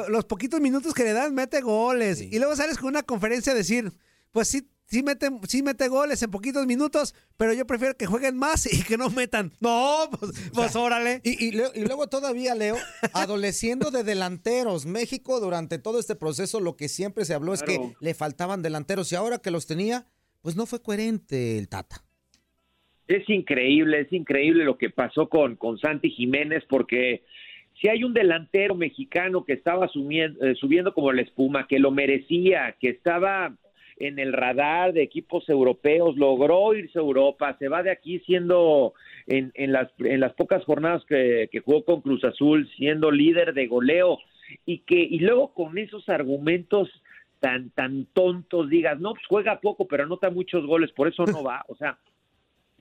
Los poquitos minutos que le dan, mete goles. Y luego sales con una conferencia a decir, pues sí, sí mete, sí mete goles en poquitos minutos, pero yo prefiero que jueguen más y que no metan. No, pues, pues órale. Y, y leo- y luego todavía, Leo, adoleciendo de delanteros. México durante todo este proceso lo que siempre se habló es que le faltaban delanteros y ahora que los tenía, pues no fue coherente el Tata. Es increíble, es increíble lo que pasó con, con Santi Jiménez, porque si hay un delantero mexicano que estaba eh, subiendo como la espuma, que lo merecía, que estaba en el radar de equipos europeos, logró irse a Europa, se va de aquí siendo en, en las, en las pocas jornadas que, jugó con Cruz Azul, siendo líder de goleo, y que y luego con esos argumentos tan tan tontos digas, no, pues juega poco, pero anota muchos goles, por eso no va, o sea,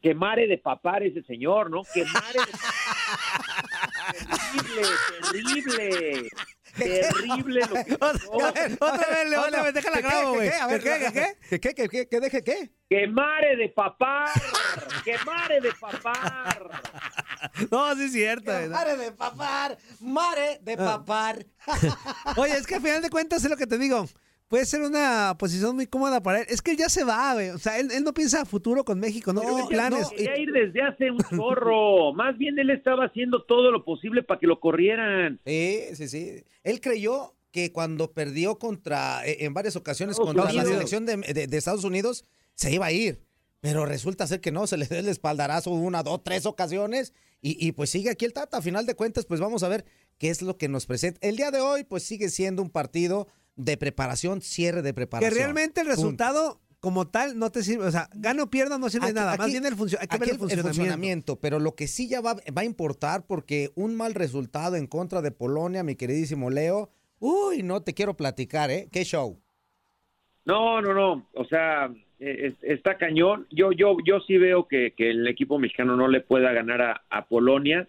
que mare de papar ese señor, ¿no? Que mare de terrible, terrible, terrible lo que pasó. Otra vez, otra vez, déjala ¿Qué, grabo, güey. qué? A ver, ¿Qué, qué, qué? ¿Qué, qué, qué, qué, qué deje qué? Que mare de papar, que mare de papar. No, sí es cierto. güey. Mare de papar, mare de papar. Oye, es que al final de cuentas es lo que te digo. Puede ser una posición muy cómoda para él. Es que él ya se va, güey. O sea, él, él no piensa a futuro con México, no, tiene planes. Quería ir desde hace un chorro. Más bien él estaba haciendo todo lo posible para que lo corrieran. Sí, sí, sí. Él creyó que cuando perdió contra, eh, en varias ocasiones Estados contra la selección de, de- de Estados Unidos, se iba a ir. Pero resulta ser que no, se le dio el espaldarazo una, dos, tres ocasiones y, y pues sigue aquí el Tata. A final de cuentas, pues vamos a ver qué es lo que nos presenta. El día de hoy, pues sigue siendo un partido de preparación, cierre de Que preparación. realmente el Punto. resultado como tal no te sirve, o sea, gano o pierda no sirve de nada, más aquí- bien el funcio- hay que ver aquí el funcionamiento. funcionamiento, pero lo que sí ya va, va a importar porque un mal resultado en contra de Polonia, mi queridísimo Leo, uy, no te quiero platicar, ¿eh? ¿Qué show? No, no, no. O sea, es- está cañón. Yo, yo, yo sí veo que, que el equipo mexicano no le pueda ganar a, a Polonia.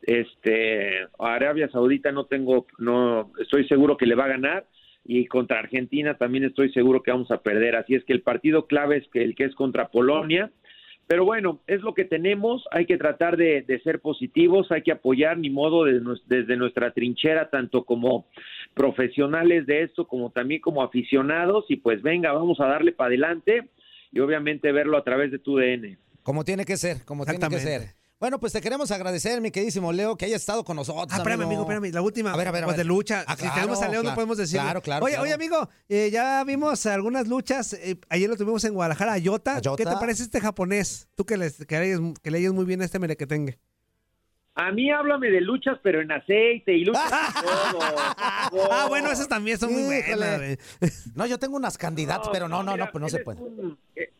Este, a Arabia Saudita no tengo, no, estoy seguro que le va a ganar y contra Argentina también estoy seguro que vamos a perder. Así es que el partido clave es que el que es contra Polonia. Pero bueno, es lo que tenemos, hay que tratar de, de ser positivos, hay que apoyar, ni modo, de nues- desde nuestra trinchera, tanto como profesionales de esto, como también como aficionados, y pues venga, vamos a darle para adelante y obviamente verlo a través de tu DN. Como tiene que ser, como tiene que ser. Bueno, pues te queremos agradecer, mi queridísimo Leo, que hayas estado con nosotros. Ah, espérame, amigo, espérame. La última. A ver, a ver, a pues ver. de lucha. Ah, si tenemos a claro, Leo, no podemos decir. Claro, claro, Oye, claro. oye, amigo, eh, ya vimos algunas luchas. eh, ayer lo tuvimos en Guadalajara, Ayota. Ayota. ¿Qué te parece este japonés? Tú que, les, que, leyes, que leyes muy bien este merequetengue. A mí háblame de luchas, pero en aceite y luchas y todo. Ah, bueno, esas también son muy buenas. güey. No, yo tengo unas candidatas, pero no, no, no, pues no se puede.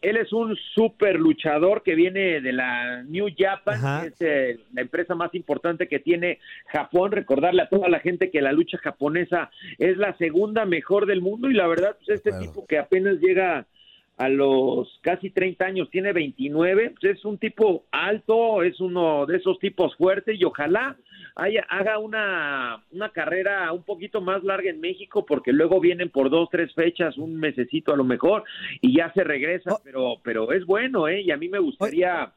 Él es un super luchador que viene de la New Japan, Ajá. que es eh, la empresa más importante que tiene Japón. Recordarle a toda la gente que la lucha japonesa es la segunda mejor del mundo y la verdad, pues este tipo que apenas llega a los casi 30 años, tiene 29, pues es un tipo alto, es uno de esos tipos fuertes y ojalá haya, haga una, una carrera un poquito más larga en México porque luego vienen por dos, tres fechas, un mesecito a lo mejor y ya se regresa, pero, pero es bueno, ¿eh? Y a mí me gustaría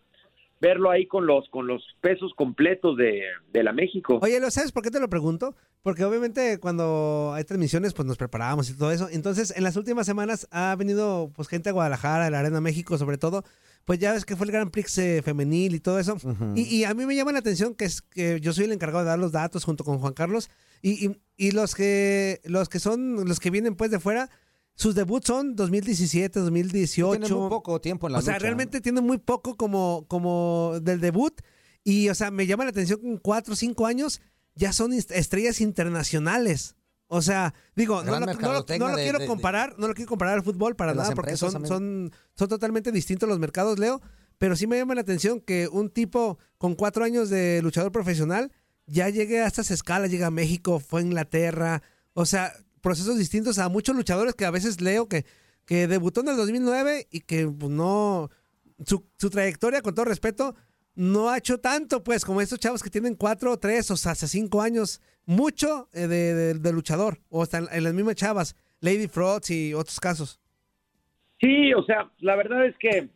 verlo ahí con los, con los pesos completos de, de la México. Oye, ¿lo sabes por qué te lo pregunto? Porque obviamente cuando hay transmisiones, pues nos preparábamos y todo eso. Entonces, en las últimas semanas ha venido pues gente a Guadalajara, a la Arena México, sobre todo. Pues ya ves que fue el Gran Prix eh, femenil y todo eso. y, y a mí me llama la atención que es que yo soy el encargado de dar los datos junto con Juan Carlos. Y, y- y los que los que son los que vienen pues de fuera, sus debuts son 2017, 2018. Tiene muy poco tiempo en la O sea, realmente tiene muy poco como, como del debut. Y, o sea, me llama la atención que en cuatro o cinco años ya son estrellas internacionales. O sea, digo, no lo, no lo- mercadotecnia no lo de- quiero de- de- comparar, no lo quiero comparar al fútbol para nada, porque son, también. son, son totalmente distintos los mercados, Leo. Pero sí me llama la atención que un tipo con cuatro años de luchador profesional ya llegue a estas escalas, llega a México, fue a Inglaterra. O sea, procesos distintos a muchos luchadores que a veces leo que, que debutó en el 2009 y que pues, no. Su, su trayectoria, con todo respeto, no ha hecho tanto, pues, como estos chavos que tienen cuatro, tres, o sea, hace cinco años, mucho eh, de, de- luchador, o hasta en, en las mismas chavas, Lady Frogs y otros casos. Sí, o sea, la verdad es que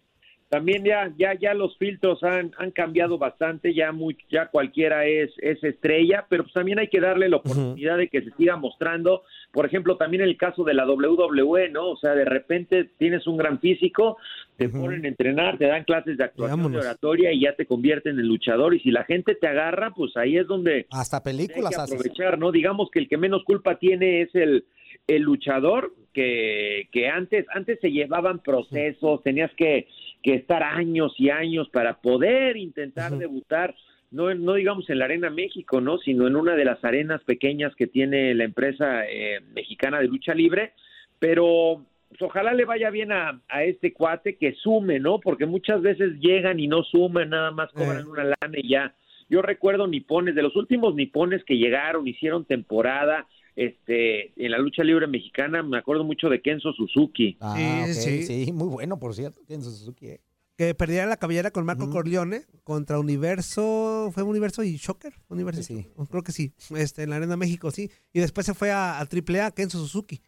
también ya ya ya los filtros han, han cambiado bastante, ya muy ya cualquiera es es estrella, pero pues también hay que darle la oportunidad de que se siga mostrando. Por ejemplo, también el caso de la WWE, ¿no? O sea, de repente tienes un gran físico, te ponen a entrenar, te dan clases de actuación, de oratoria y ya te convierten en luchador y si la gente te agarra, pues ahí es donde Hasta hay películas que haces. aprovechar, ¿no? Digamos que el que menos culpa tiene es el, el luchador, que, que antes, antes se llevaban procesos, tenías que, que estar años y años para poder intentar debutar, no, no digamos en la Arena México, ¿no? Sino en una de las arenas pequeñas que tiene la empresa eh, mexicana de lucha libre, pero pues, ojalá le vaya bien a, a este cuate que sume, ¿no? Porque muchas veces llegan y no suman, nada más cobran una lana y ya. Yo recuerdo nipones, de los últimos nipones que llegaron, hicieron temporada este, en la lucha libre mexicana, me acuerdo mucho de Kenzo Suzuki. Ah, Sí, sí. sí. muy bueno, por cierto. Kenzo Suzuki, eh. Que perdiera la cabellera con Marco Corleone contra Universo, ¿fue Universo y Shocker? Universo, Sí, creo que sí, este, en la Arena México, sí. Y después se fue a, a AAA, Kenzo Suzuki.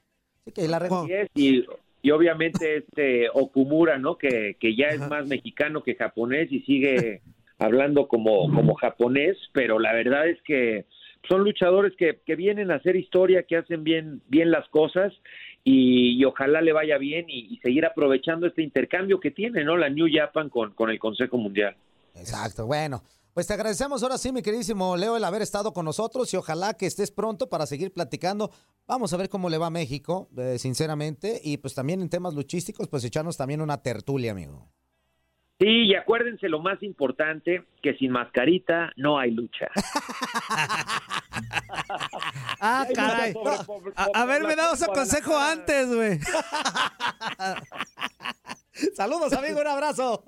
Sí, que la re- Wow. Así es, y, y obviamente este Okumura, ¿no? Que, que ya es más mexicano que japonés y sigue hablando como, como japonés, pero la verdad es que son luchadores que, que vienen a hacer historia, que hacen bien, bien las cosas y, ojalá le vaya bien y, y seguir aprovechando este intercambio que tiene, ¿no? La New Japan con, con el Consejo Mundial. Exacto, bueno. Pues te agradecemos ahora sí, mi queridísimo Leo, el haber estado con nosotros y ojalá que estés pronto para seguir platicando. Vamos a ver cómo le va a México, eh, sinceramente, y pues también en temas luchísticos, pues echarnos también una tertulia, amigo. Sí, y acuérdense lo más importante, que sin mascarita no hay lucha. Ah, caray. sobre- A, haberme dado ese consejo antes, güey. Saludos, amigo, un abrazo.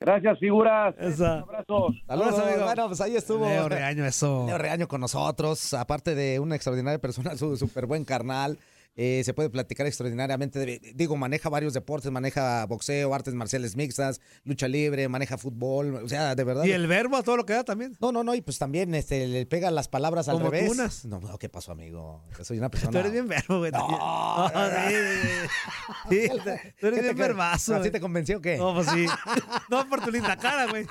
Gracias, figuras. Un abrazo. Saludos, amigo. Bueno, pues ahí estuvo. Leo Reaño, eso. Leo Reaño con nosotros, aparte de una extraordinaria persona, su súper buen carnal. Eh, se puede platicar extraordinariamente. digo, maneja varios deportes, maneja boxeo, artes marciales mixtas, lucha libre, maneja fútbol. O sea, de verdad. Y el verbo a todo lo que da también. No, no, no, y pues también este, le pega las palabras al Como revés. tunas. No, no, ¿qué pasó, amigo? Yo soy una persona. Tú eres bien verbo, güey. No, No, sí, tú ¿Qué eres bien verbazo. ¿Así te convenció o qué? No, pues sí. No, por tu linda cara, güey.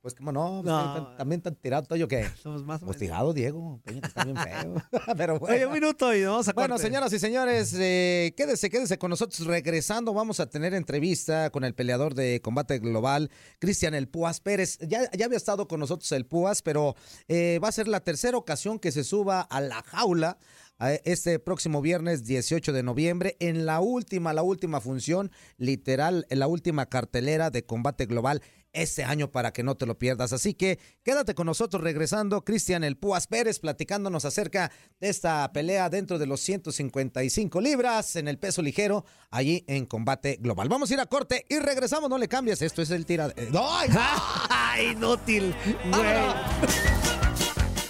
Pues cómo no, No. Pues, también tan tirado todo yo que. Somos más o Pues menos. tirado, Diego. Peña, que está bien feo. Pero bueno. Oye, un minuto y vamos a Bueno, corte. señoras y señores, eh, quédese, quédese con nosotros. Regresando, vamos a tener entrevista con el peleador de combate global, Cristian El Púas Pérez. Ya, ya había estado con nosotros el Púas, pero eh, va a ser la tercera ocasión que se suba a la jaula a este próximo viernes 18 de noviembre en la última, la última función, literal, en la última cartelera de combate global este año para que no te lo pierdas. Así que quédate con nosotros regresando, Cristian El Púas Pérez, platicándonos acerca de esta pelea dentro de los 155 libras en el peso ligero, allí en combate global. Vamos a ir a corte y regresamos, no le cambies, esto es el tira... eh, ¡No! ¡Ay! ¡Ay, inútil! Güey.